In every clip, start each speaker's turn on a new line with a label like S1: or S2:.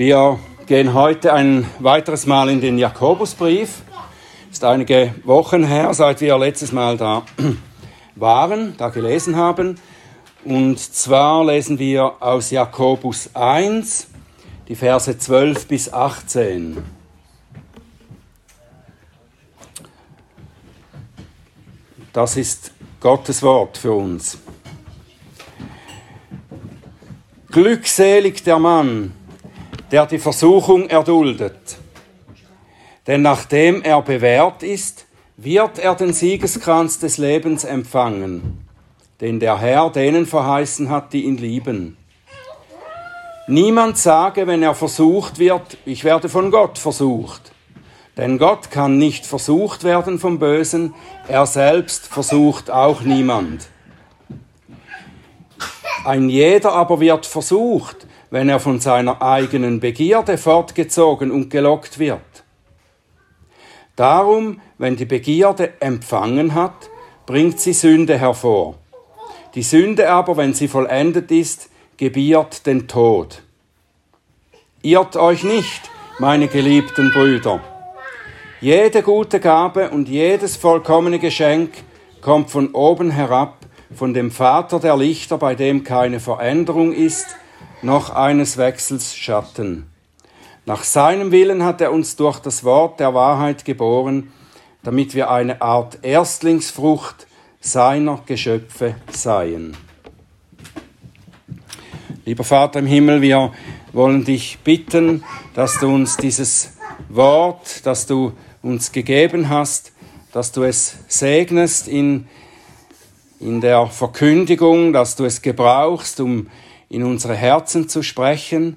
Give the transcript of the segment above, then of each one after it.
S1: Wir gehen heute ein weiteres Mal in den Jakobusbrief. Ist einige Wochen her, seit wir letztes Mal da waren, da gelesen haben. Und zwar lesen wir aus Jakobus 1, die Verse 12 bis 18. Das ist Gottes Wort für uns. Glückselig der Mann, der die Versuchung erduldet. Denn nachdem er bewährt ist, wird er den Siegeskranz des Lebens empfangen, den der Herr denen verheißen hat, die ihn lieben. Niemand sage, wenn er versucht wird, ich werde von Gott versucht. Denn Gott kann nicht versucht werden vom Bösen, er selbst versucht auch niemand. Ein jeder aber wird versucht, wenn er von seiner eigenen Begierde fortgezogen und gelockt wird. Darum, wenn die Begierde empfangen hat, bringt sie Sünde hervor. Die Sünde aber, wenn sie vollendet ist, gebiert den Tod. Irrt euch nicht, meine geliebten Brüder. Jede gute Gabe und jedes vollkommene Geschenk kommt von oben herab, von dem Vater der Lichter, bei dem keine Veränderung ist noch eines Wechsels Schatten. Nach seinem Willen hat er uns durch das Wort der Wahrheit geboren, damit wir eine Art Erstlingsfrucht seiner Geschöpfe seien. Lieber Vater im Himmel, wir wollen dich bitten, dass du uns dieses Wort, das du uns gegeben hast, dass du es segnest in, in der Verkündigung, dass du es gebrauchst, um in unsere Herzen zu sprechen.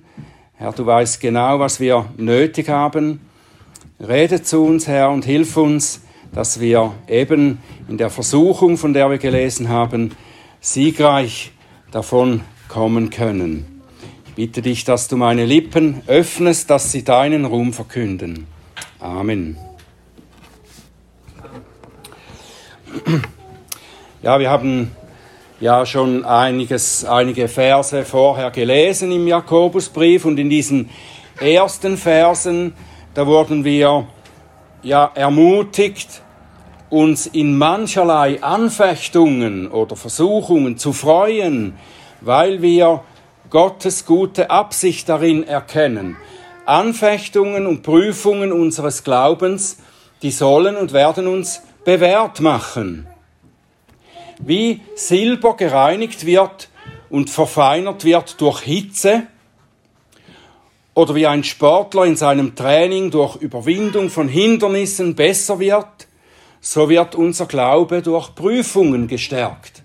S1: Herr, du weißt genau, was wir nötig haben. Rede zu uns, Herr, und hilf uns, dass wir eben in der Versuchung, von der wir gelesen haben, siegreich davon kommen können. Ich bitte dich, dass du meine Lippen öffnest, dass sie deinen Ruhm verkünden. Amen. Ja, wir haben ja schon einiges, einige Verse vorher gelesen im Jakobusbrief und in diesen ersten Versen, da wurden wir ja ermutigt, uns in mancherlei Anfechtungen oder Versuchungen zu freuen, weil wir Gottes gute Absicht darin erkennen. Anfechtungen und Prüfungen unseres Glaubens, die sollen und werden uns bewährt machen wie Silber gereinigt wird und verfeinert wird durch Hitze oder wie ein Sportler in seinem Training durch Überwindung von Hindernissen besser wird, so wird unser Glaube durch Prüfungen gestärkt.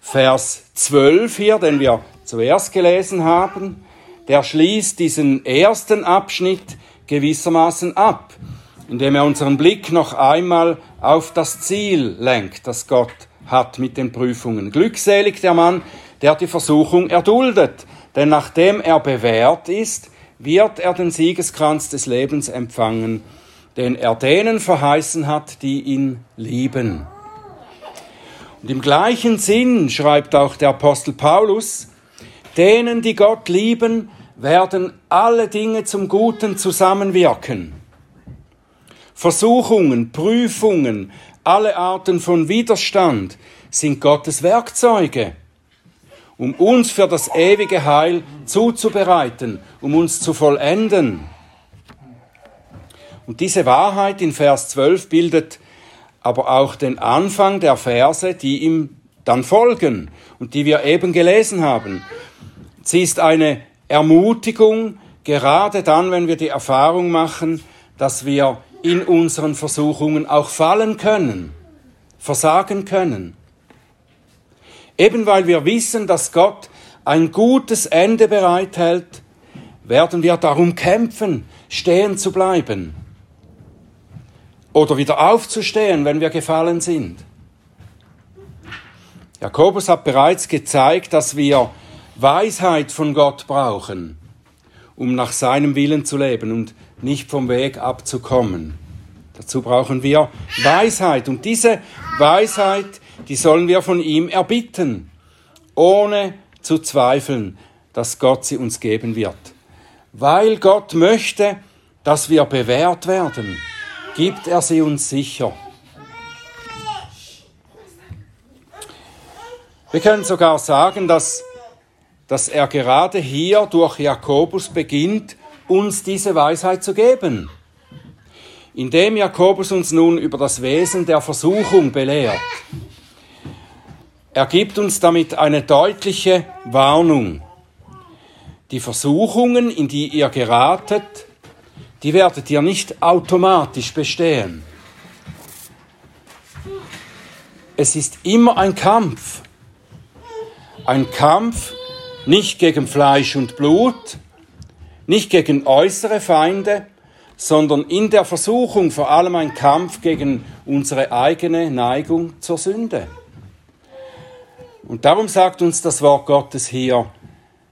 S1: Vers 12 hier, den wir zuerst gelesen haben, der schließt diesen ersten Abschnitt gewissermaßen ab indem er unseren Blick noch einmal auf das Ziel lenkt, das Gott hat mit den Prüfungen. Glückselig der Mann, der die Versuchung erduldet, denn nachdem er bewährt ist, wird er den Siegeskranz des Lebens empfangen, den er denen verheißen hat, die ihn lieben. Und im gleichen Sinn schreibt auch der Apostel Paulus, denen, die Gott lieben, werden alle Dinge zum Guten zusammenwirken. Versuchungen, Prüfungen, alle Arten von Widerstand sind Gottes Werkzeuge, um uns für das ewige Heil zuzubereiten, um uns zu vollenden. Und diese Wahrheit in Vers 12 bildet aber auch den Anfang der Verse, die ihm dann folgen und die wir eben gelesen haben. Sie ist eine Ermutigung, gerade dann, wenn wir die Erfahrung machen, dass wir in unseren Versuchungen auch fallen können, versagen können. Eben weil wir wissen, dass Gott ein gutes Ende bereithält, werden wir darum kämpfen, stehen zu bleiben oder wieder aufzustehen, wenn wir gefallen sind. Jakobus hat bereits gezeigt, dass wir Weisheit von Gott brauchen, um nach seinem Willen zu leben. Und nicht vom Weg abzukommen. Dazu brauchen wir Weisheit. Und diese Weisheit, die sollen wir von ihm erbitten, ohne zu zweifeln. dass Gott sie uns geben wird. Weil Gott möchte, dass wir bewährt werden, gibt er sie uns sicher. Wir können sogar sagen, dass, dass er gerade hier durch Jakobus beginnt, uns diese Weisheit zu geben. Indem Jakobus uns nun über das Wesen der Versuchung belehrt. Er gibt uns damit eine deutliche Warnung. Die Versuchungen, in die ihr geratet, die werdet ihr nicht automatisch bestehen. Es ist immer ein Kampf. Ein Kampf nicht gegen Fleisch und Blut, nicht gegen äußere Feinde, sondern in der Versuchung vor allem ein Kampf gegen unsere eigene Neigung zur Sünde. Und darum sagt uns das Wort Gottes hier,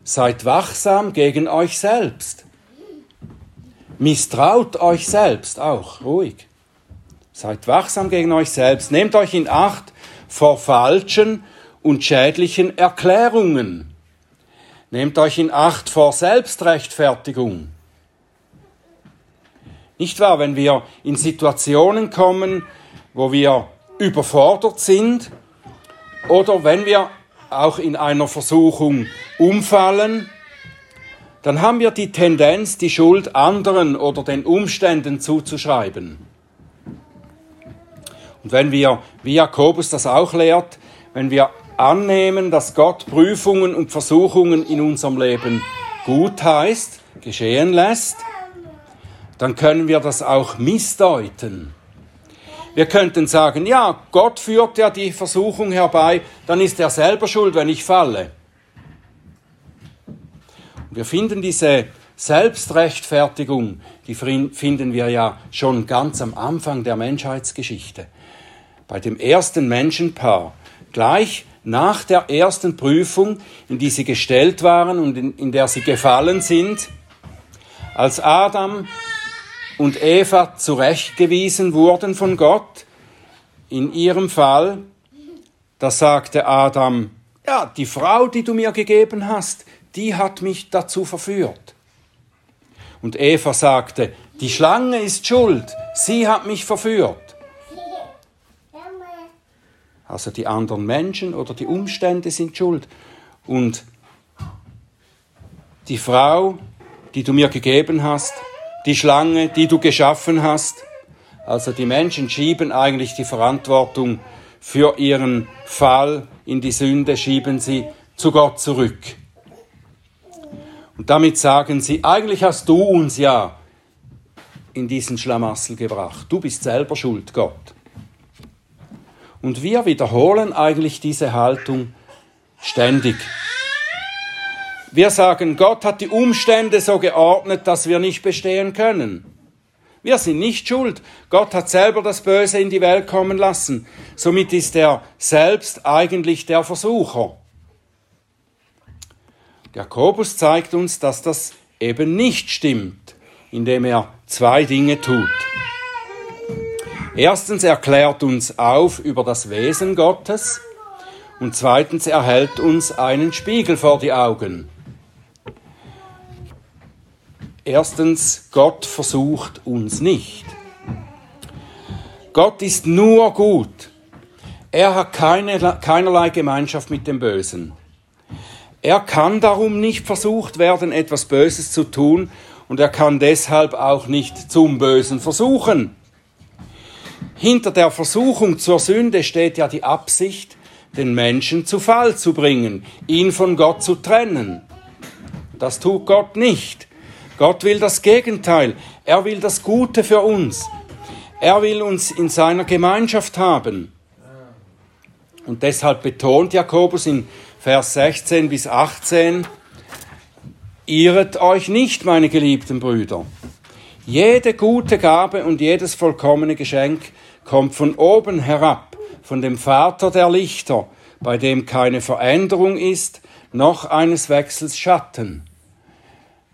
S1: seid wachsam gegen euch selbst. Misstraut euch selbst auch, ruhig. Seid wachsam gegen euch selbst. Nehmt euch in Acht vor falschen und schädlichen Erklärungen. Nehmt euch in Acht vor Selbstrechtfertigung. Nicht wahr, wenn wir in Situationen kommen, wo wir überfordert sind oder wenn wir auch in einer Versuchung umfallen, dann haben wir die Tendenz, die Schuld anderen oder den Umständen zuzuschreiben. Und wenn wir, wie Jakobus das auch lehrt, wenn wir annehmen, dass Gott Prüfungen und Versuchungen in unserem Leben gut heißt, geschehen lässt, dann können wir das auch missdeuten. Wir könnten sagen, ja, Gott führt ja die Versuchung herbei, dann ist er selber schuld, wenn ich falle. Wir finden diese Selbstrechtfertigung, die finden wir ja schon ganz am Anfang der Menschheitsgeschichte. Bei dem ersten Menschenpaar, gleich nach der ersten Prüfung, in die sie gestellt waren und in, in der sie gefallen sind, als Adam und Eva zurechtgewiesen wurden von Gott. In ihrem Fall, da sagte Adam, ja, die Frau, die du mir gegeben hast, die hat mich dazu verführt. Und Eva sagte, die Schlange ist schuld, sie hat mich verführt. Also die anderen Menschen oder die Umstände sind schuld. Und die Frau, die du mir gegeben hast, die Schlange, die du geschaffen hast. Also die Menschen schieben eigentlich die Verantwortung für ihren Fall in die Sünde, schieben sie zu Gott zurück. Und damit sagen sie, eigentlich hast du uns ja in diesen Schlamassel gebracht. Du bist selber schuld, Gott. Und wir wiederholen eigentlich diese Haltung ständig. Wir sagen, Gott hat die Umstände so geordnet, dass wir nicht bestehen können. Wir sind nicht schuld. Gott hat selber das Böse in die Welt kommen lassen. Somit ist er selbst eigentlich der Versucher. Jakobus zeigt uns, dass das eben nicht stimmt, indem er zwei Dinge tut. Erstens erklärt uns auf über das Wesen Gottes und zweitens erhält uns einen Spiegel vor die Augen. Erstens, Gott versucht uns nicht. Gott ist nur gut. Er hat keine, keinerlei Gemeinschaft mit dem Bösen. Er kann darum nicht versucht werden, etwas Böses zu tun, und er kann deshalb auch nicht zum Bösen versuchen. Hinter der Versuchung zur Sünde steht ja die Absicht, den Menschen zu Fall zu bringen, ihn von Gott zu trennen. Das tut Gott nicht. Gott will das Gegenteil. Er will das Gute für uns. Er will uns in seiner Gemeinschaft haben. Und deshalb betont Jakobus in Vers 16 bis 18, Irret euch nicht, meine geliebten Brüder. Jede gute Gabe und jedes vollkommene Geschenk kommt von oben herab, von dem Vater der Lichter, bei dem keine Veränderung ist, noch eines Wechsels Schatten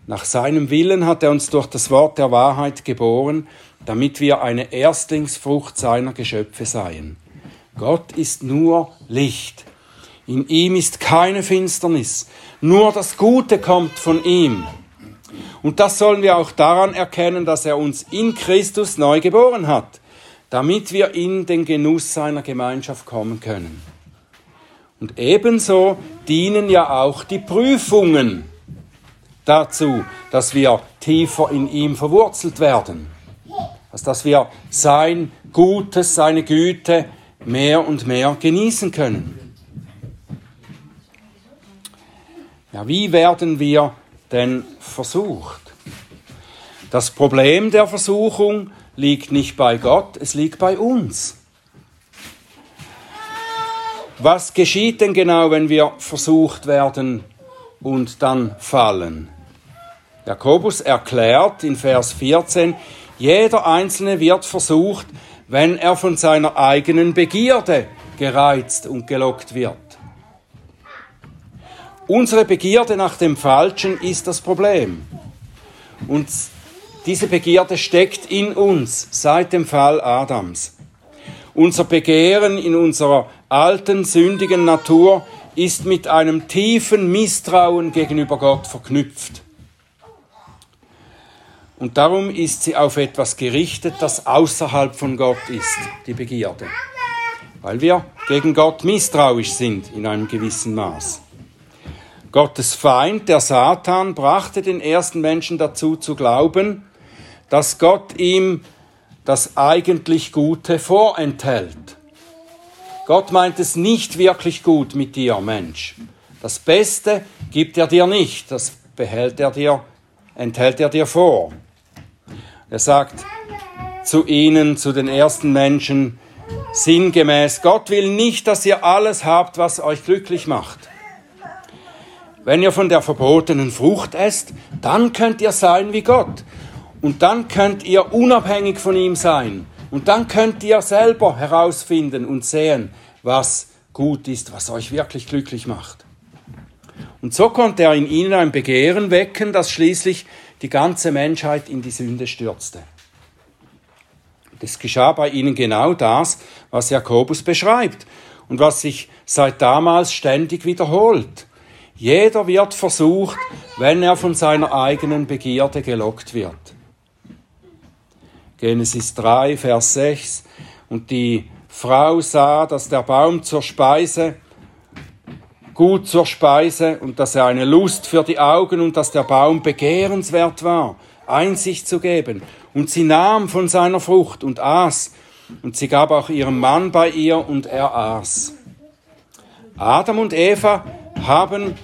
S1: nach seinem Willen hat er uns durch das Wort der Wahrheit geboren, damit wir eine Erstlingsfrucht seiner Geschöpfe seien. Gott ist nur Licht. In ihm ist keine Finsternis. Nur das Gute kommt von ihm. Und das sollen wir auch daran erkennen, dass er uns in Christus neu geboren hat, damit wir in den Genuss seiner Gemeinschaft kommen können. Und ebenso dienen ja auch die Prüfungen dazu, dass wir tiefer in ihm verwurzelt werden. Also dass wir sein Gutes, seine Güte mehr und mehr genießen können. Ja, wie werden wir denn versucht? Das Problem der Versuchung liegt nicht bei Gott, es liegt bei uns. Was geschieht denn genau, wenn wir versucht werden und dann fallen? Jakobus erklärt in Vers 14, jeder Einzelne wird versucht, wenn er von seiner eigenen Begierde gereizt und gelockt wird. Unsere Begierde nach dem Falschen ist das Problem. Und diese Begierde steckt in uns seit dem Fall Adams. Unser Begehren in unserer alten, sündigen Natur ist mit einem tiefen Misstrauen gegenüber Gott verknüpft. Und darum ist sie auf etwas gerichtet, das außerhalb von Gott ist, die Begierde. Weil wir gegen Gott misstrauisch sind in einem gewissen Maß. Gottes Feind, der Satan, brachte den ersten Menschen dazu zu glauben, dass Gott ihm das eigentlich Gute vorenthält. Gott meint es nicht wirklich gut mit dir, Mensch. Das Beste gibt er dir nicht, das behält er dir, enthält er dir vor. Er sagt zu ihnen, zu den ersten Menschen, sinngemäß, Gott will nicht, dass ihr alles habt, was euch glücklich macht. Wenn ihr von der verbotenen Frucht esst, dann könnt ihr sein wie Gott. Und dann könnt ihr unabhängig von ihm sein. Und dann könnt ihr selber herausfinden und sehen, was gut ist, was euch wirklich glücklich macht. Und so konnte er in ihnen ein Begehren wecken, das schließlich die ganze Menschheit in die Sünde stürzte. Es geschah bei ihnen genau das, was Jakobus beschreibt und was sich seit damals ständig wiederholt. Jeder wird versucht, wenn er von seiner eigenen Begierde gelockt wird. Genesis 3, Vers 6. Und die Frau sah, dass der Baum zur Speise gut zur Speise und dass er eine Lust für die Augen und dass der Baum begehrenswert war, Einsicht zu geben. Und sie nahm von seiner Frucht und aß, und sie gab auch ihrem Mann bei ihr und er aß. Adam und Eva haben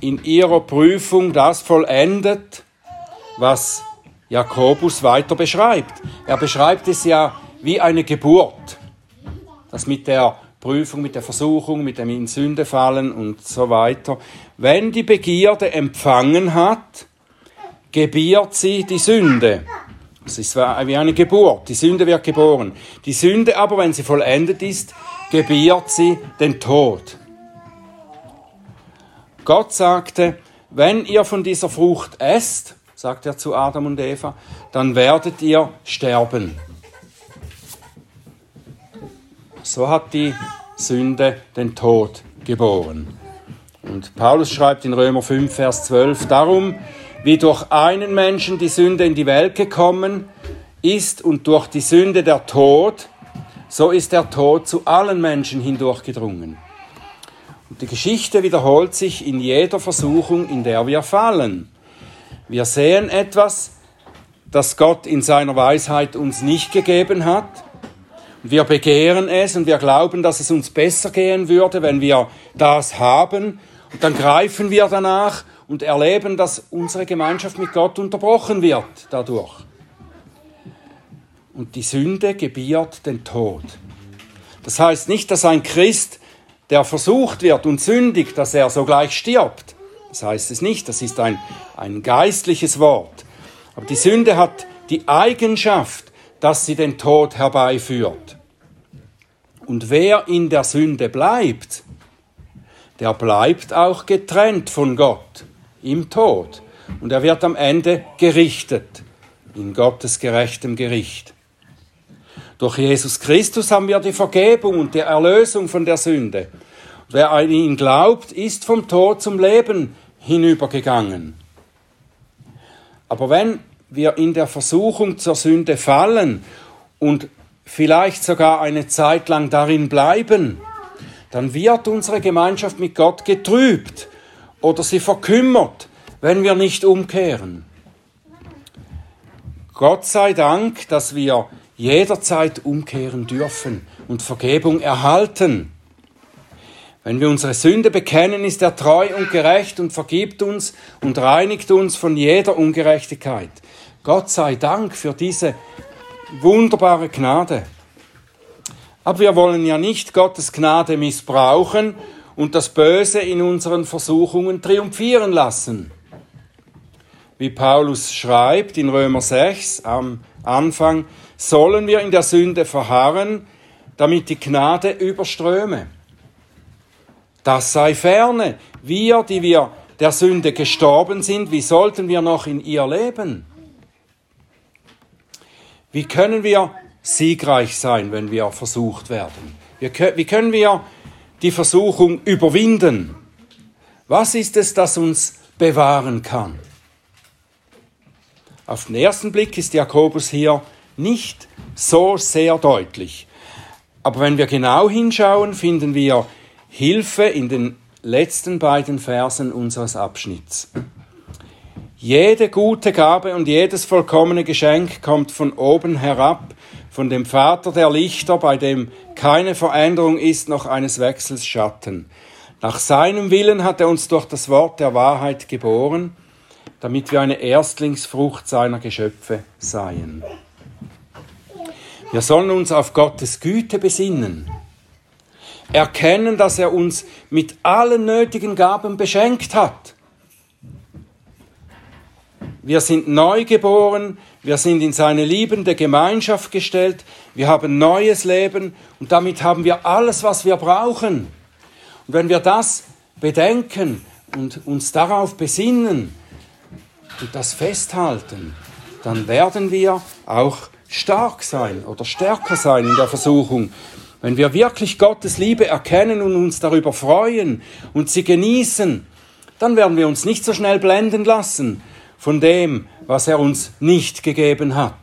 S1: in ihrer Prüfung das vollendet, was Jakobus weiter beschreibt. Er beschreibt es ja wie eine Geburt, das mit der Prüfung, mit der Versuchung, mit dem in Sünde fallen und so weiter. Wenn die Begierde empfangen hat, gebiert sie die Sünde. Es ist wie eine Geburt. Die Sünde wird geboren. Die Sünde aber, wenn sie vollendet ist, gebiert sie den Tod. Gott sagte, wenn ihr von dieser Frucht esst, sagt er zu Adam und Eva, dann werdet ihr sterben. So hat die Sünde den Tod geboren. Und Paulus schreibt in Römer 5, Vers 12, darum, wie durch einen Menschen die Sünde in die Welt gekommen ist und durch die Sünde der Tod, so ist der Tod zu allen Menschen hindurchgedrungen. Und die Geschichte wiederholt sich in jeder Versuchung, in der wir fallen. Wir sehen etwas, das Gott in seiner Weisheit uns nicht gegeben hat, wir begehren es und wir glauben, dass es uns besser gehen würde, wenn wir das haben. Und dann greifen wir danach und erleben, dass unsere Gemeinschaft mit Gott unterbrochen wird dadurch. Und die Sünde gebiert den Tod. Das heißt nicht, dass ein Christ, der versucht wird und sündigt, dass er sogleich stirbt. Das heißt es nicht, das ist ein, ein geistliches Wort. Aber die Sünde hat die Eigenschaft, dass sie den Tod herbeiführt. Und wer in der Sünde bleibt, der bleibt auch getrennt von Gott im Tod. Und er wird am Ende gerichtet in Gottes gerechtem Gericht. Durch Jesus Christus haben wir die Vergebung und die Erlösung von der Sünde. Wer an ihn glaubt, ist vom Tod zum Leben hinübergegangen. Aber wenn wir in der Versuchung zur Sünde fallen und vielleicht sogar eine Zeit lang darin bleiben, dann wird unsere Gemeinschaft mit Gott getrübt oder sie verkümmert, wenn wir nicht umkehren. Gott sei Dank, dass wir jederzeit umkehren dürfen und Vergebung erhalten. Wenn wir unsere Sünde bekennen, ist er treu und gerecht und vergibt uns und reinigt uns von jeder Ungerechtigkeit. Gott sei Dank für diese wunderbare Gnade. Aber wir wollen ja nicht Gottes Gnade missbrauchen und das Böse in unseren Versuchungen triumphieren lassen. Wie Paulus schreibt in Römer 6 am Anfang, sollen wir in der Sünde verharren, damit die Gnade überströme. Das sei ferne. Wir, die wir der Sünde gestorben sind, wie sollten wir noch in ihr leben? Wie können wir siegreich sein, wenn wir versucht werden? Wie können wir die Versuchung überwinden? Was ist es, das uns bewahren kann? Auf den ersten Blick ist Jakobus hier nicht so sehr deutlich. Aber wenn wir genau hinschauen, finden wir Hilfe in den letzten beiden Versen unseres Abschnitts. Jede gute Gabe und jedes vollkommene Geschenk kommt von oben herab, von dem Vater der Lichter, bei dem keine Veränderung ist, noch eines Wechsels Schatten. Nach seinem Willen hat er uns durch das Wort der Wahrheit geboren, damit wir eine Erstlingsfrucht seiner Geschöpfe seien. Wir sollen uns auf Gottes Güte besinnen erkennen, dass er uns mit allen nötigen Gaben beschenkt hat. Wir sind neu geboren, wir sind in seine liebende Gemeinschaft gestellt, wir haben neues Leben und damit haben wir alles, was wir brauchen. Und wenn wir das bedenken und uns darauf besinnen und das festhalten, dann werden wir auch stark sein oder stärker sein in der Versuchung, wenn wir wirklich Gottes Liebe erkennen und uns darüber freuen und sie genießen, dann werden wir uns nicht so schnell blenden lassen von dem, was er uns nicht gegeben hat.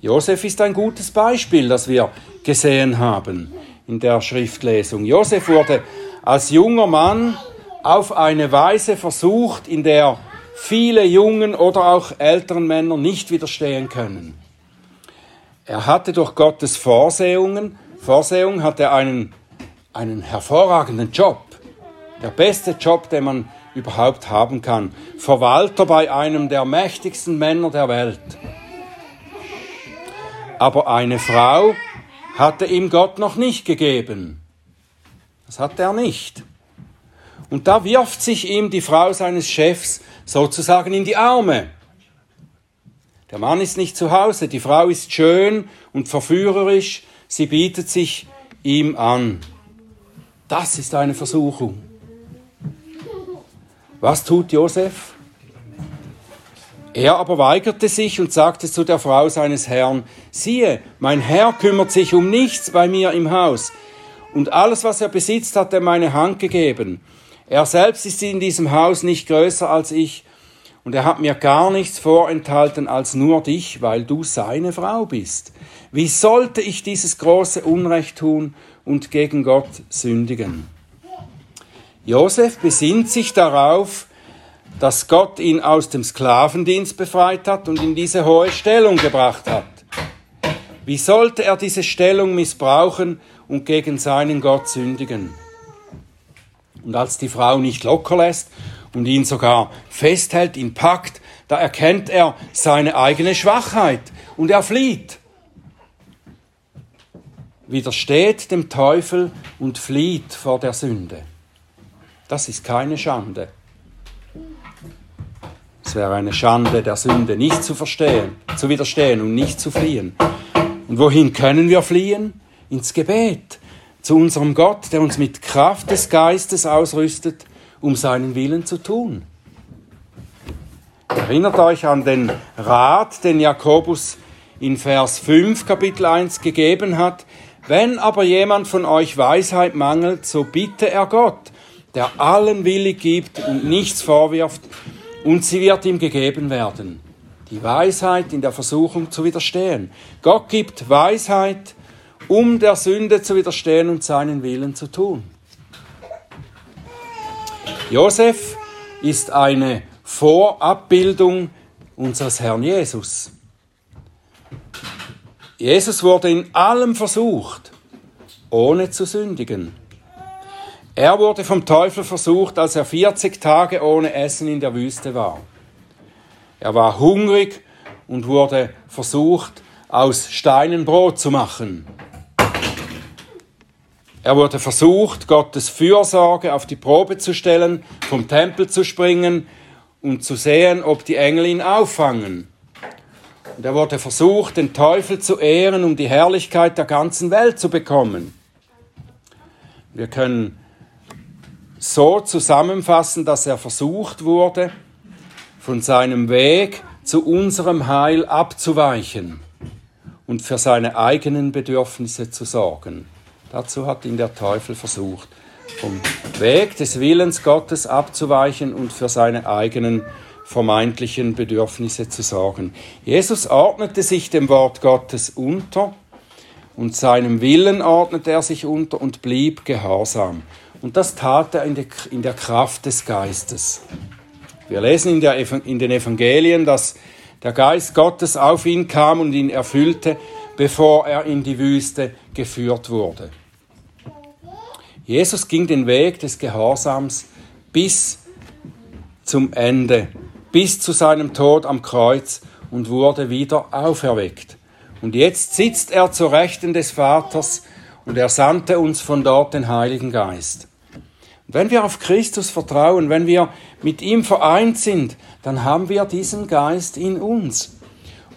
S1: Josef ist ein gutes Beispiel, das wir gesehen haben in der Schriftlesung. Josef wurde als junger Mann auf eine Weise versucht, in der viele jungen oder auch älteren Männer nicht widerstehen können. Er hatte durch Gottes Vorsehungen, Vorsehung hat er einen, einen hervorragenden Job. Der beste Job, den man überhaupt haben kann. Verwalter bei einem der mächtigsten Männer der Welt. Aber eine Frau hatte ihm Gott noch nicht gegeben. Das hat er nicht. Und da wirft sich ihm die Frau seines Chefs sozusagen in die Arme. Der Mann ist nicht zu Hause, die Frau ist schön und verführerisch, sie bietet sich ihm an. Das ist eine Versuchung. Was tut Josef? Er aber weigerte sich und sagte zu der Frau seines Herrn, siehe, mein Herr kümmert sich um nichts bei mir im Haus, und alles, was er besitzt, hat er meine Hand gegeben. Er selbst ist in diesem Haus nicht größer als ich, und er hat mir gar nichts vorenthalten als nur dich, weil du seine Frau bist. Wie sollte ich dieses große Unrecht tun und gegen Gott sündigen? Josef besinnt sich darauf, dass Gott ihn aus dem Sklavendienst befreit hat und in diese hohe Stellung gebracht hat. Wie sollte er diese Stellung missbrauchen und gegen seinen Gott sündigen? Und als die Frau nicht locker lässt und ihn sogar festhält, ihn packt, da erkennt er seine eigene Schwachheit und er flieht. Widersteht dem Teufel und flieht vor der Sünde. Das ist keine Schande. Es wäre eine Schande, der Sünde nicht zu verstehen, zu widerstehen und nicht zu fliehen. Und wohin können wir fliehen? Ins Gebet, zu unserem Gott, der uns mit Kraft des Geistes ausrüstet um seinen Willen zu tun. Erinnert euch an den Rat, den Jakobus in Vers 5 Kapitel 1 gegeben hat, Wenn aber jemand von euch Weisheit mangelt, so bitte er Gott, der allen willig gibt und nichts vorwirft, und sie wird ihm gegeben werden. Die Weisheit in der Versuchung zu widerstehen. Gott gibt Weisheit, um der Sünde zu widerstehen und seinen Willen zu tun. Josef ist eine Vorabbildung unseres Herrn Jesus. Jesus wurde in allem versucht, ohne zu sündigen. Er wurde vom Teufel versucht, als er 40 Tage ohne Essen in der Wüste war. Er war hungrig und wurde versucht, aus Steinen Brot zu machen. Er wurde versucht, Gottes Fürsorge auf die Probe zu stellen, vom Tempel zu springen und zu sehen, ob die Engel ihn auffangen. Und er wurde versucht, den Teufel zu ehren, um die Herrlichkeit der ganzen Welt zu bekommen. Wir können so zusammenfassen, dass er versucht wurde, von seinem Weg zu unserem Heil abzuweichen und für seine eigenen Bedürfnisse zu sorgen. Dazu hat ihn der Teufel versucht, vom Weg des Willens Gottes abzuweichen und für seine eigenen vermeintlichen Bedürfnisse zu sorgen. Jesus ordnete sich dem Wort Gottes unter und seinem Willen ordnete er sich unter und blieb gehorsam. Und das tat er in, der Kraft des Geistes. Wir lesen in, der, in den Evangelien, dass der Geist Gottes auf ihn kam und ihn erfüllte, bevor er in die Wüste geführt wurde. Jesus ging den Weg des Gehorsams bis zum Ende, bis zu seinem Tod am Kreuz und wurde wieder auferweckt. Und jetzt sitzt er zur Rechten des Vaters und er sandte uns von dort den Heiligen Geist. Wenn wir auf Christus vertrauen, wenn wir mit ihm vereint sind, dann haben wir diesen Geist in uns.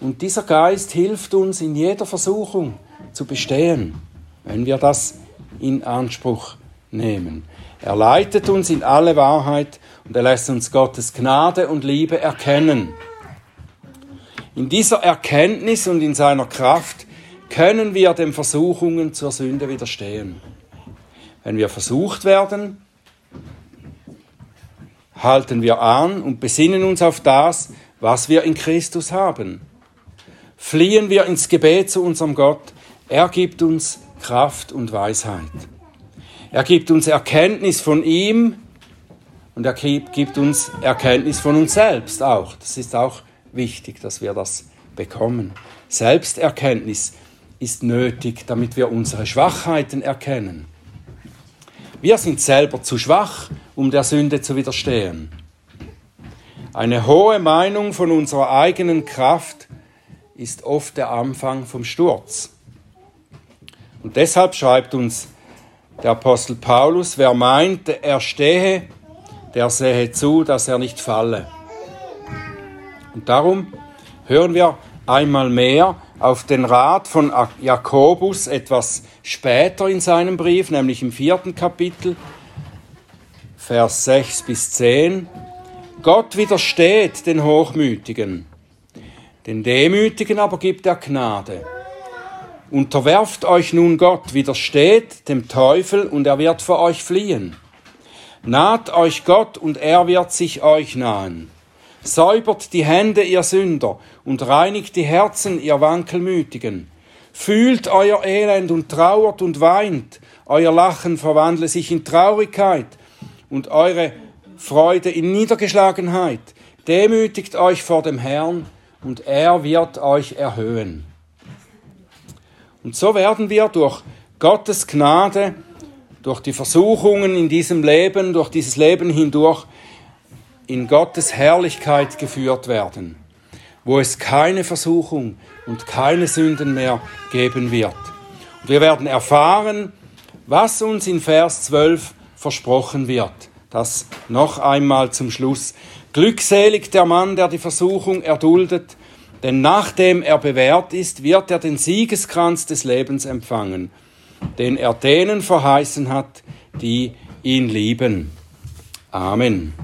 S1: Und dieser Geist hilft uns in jeder Versuchung zu bestehen, wenn wir das in Anspruch nehmen. Er leitet uns in alle Wahrheit und er lässt uns Gottes Gnade und Liebe erkennen. In dieser Erkenntnis und in seiner Kraft können wir den Versuchungen zur Sünde widerstehen. Wenn wir versucht werden, halten wir an und besinnen uns auf das, was wir in Christus haben. Fliehen wir ins Gebet zu unserem Gott. Er gibt uns Kraft und Weisheit. Er gibt uns Erkenntnis von ihm und er gibt uns Erkenntnis von uns selbst auch. Das ist auch wichtig, dass wir das bekommen. Selbsterkenntnis ist nötig, damit wir unsere Schwachheiten erkennen. Wir sind selber zu schwach, um der Sünde zu widerstehen. Eine hohe Meinung von unserer eigenen Kraft ist oft der Anfang vom Sturz. Und deshalb schreibt uns der Apostel Paulus, wer meint, er stehe, der sehe zu, dass er nicht falle. Und darum hören wir einmal mehr auf den Rat von Jakobus etwas später in seinem Brief, nämlich im vierten Kapitel, Vers 6 bis 10. Gott widersteht den Hochmütigen, den Demütigen aber gibt er Gnade. Unterwerft euch nun Gott, widersteht dem Teufel und er wird vor euch fliehen. Naht euch Gott und er wird sich euch nahen. Säubert die Hände, ihr Sünder, und reinigt die Herzen, ihr Wankelmütigen. Fühlt euer Elend und trauert und weint. Euer Lachen verwandle sich in Traurigkeit und eure Freude in Niedergeschlagenheit. Demütigt euch vor dem Herrn und er wird euch erhöhen. Und so werden wir durch Gottes Gnade, durch die Versuchungen in diesem Leben, durch dieses Leben hindurch in Gottes Herrlichkeit geführt werden wo es keine Versuchung und keine Sünden mehr geben wird. Und wir werden erfahren, was uns in Vers 12 versprochen wird. Das noch einmal zum Schluss. Glückselig der Mann, der die Versuchung erduldet, denn nachdem er bewährt ist, wird er den Siegeskranz des Lebens empfangen, den er denen verheißen hat, die ihn lieben. Amen.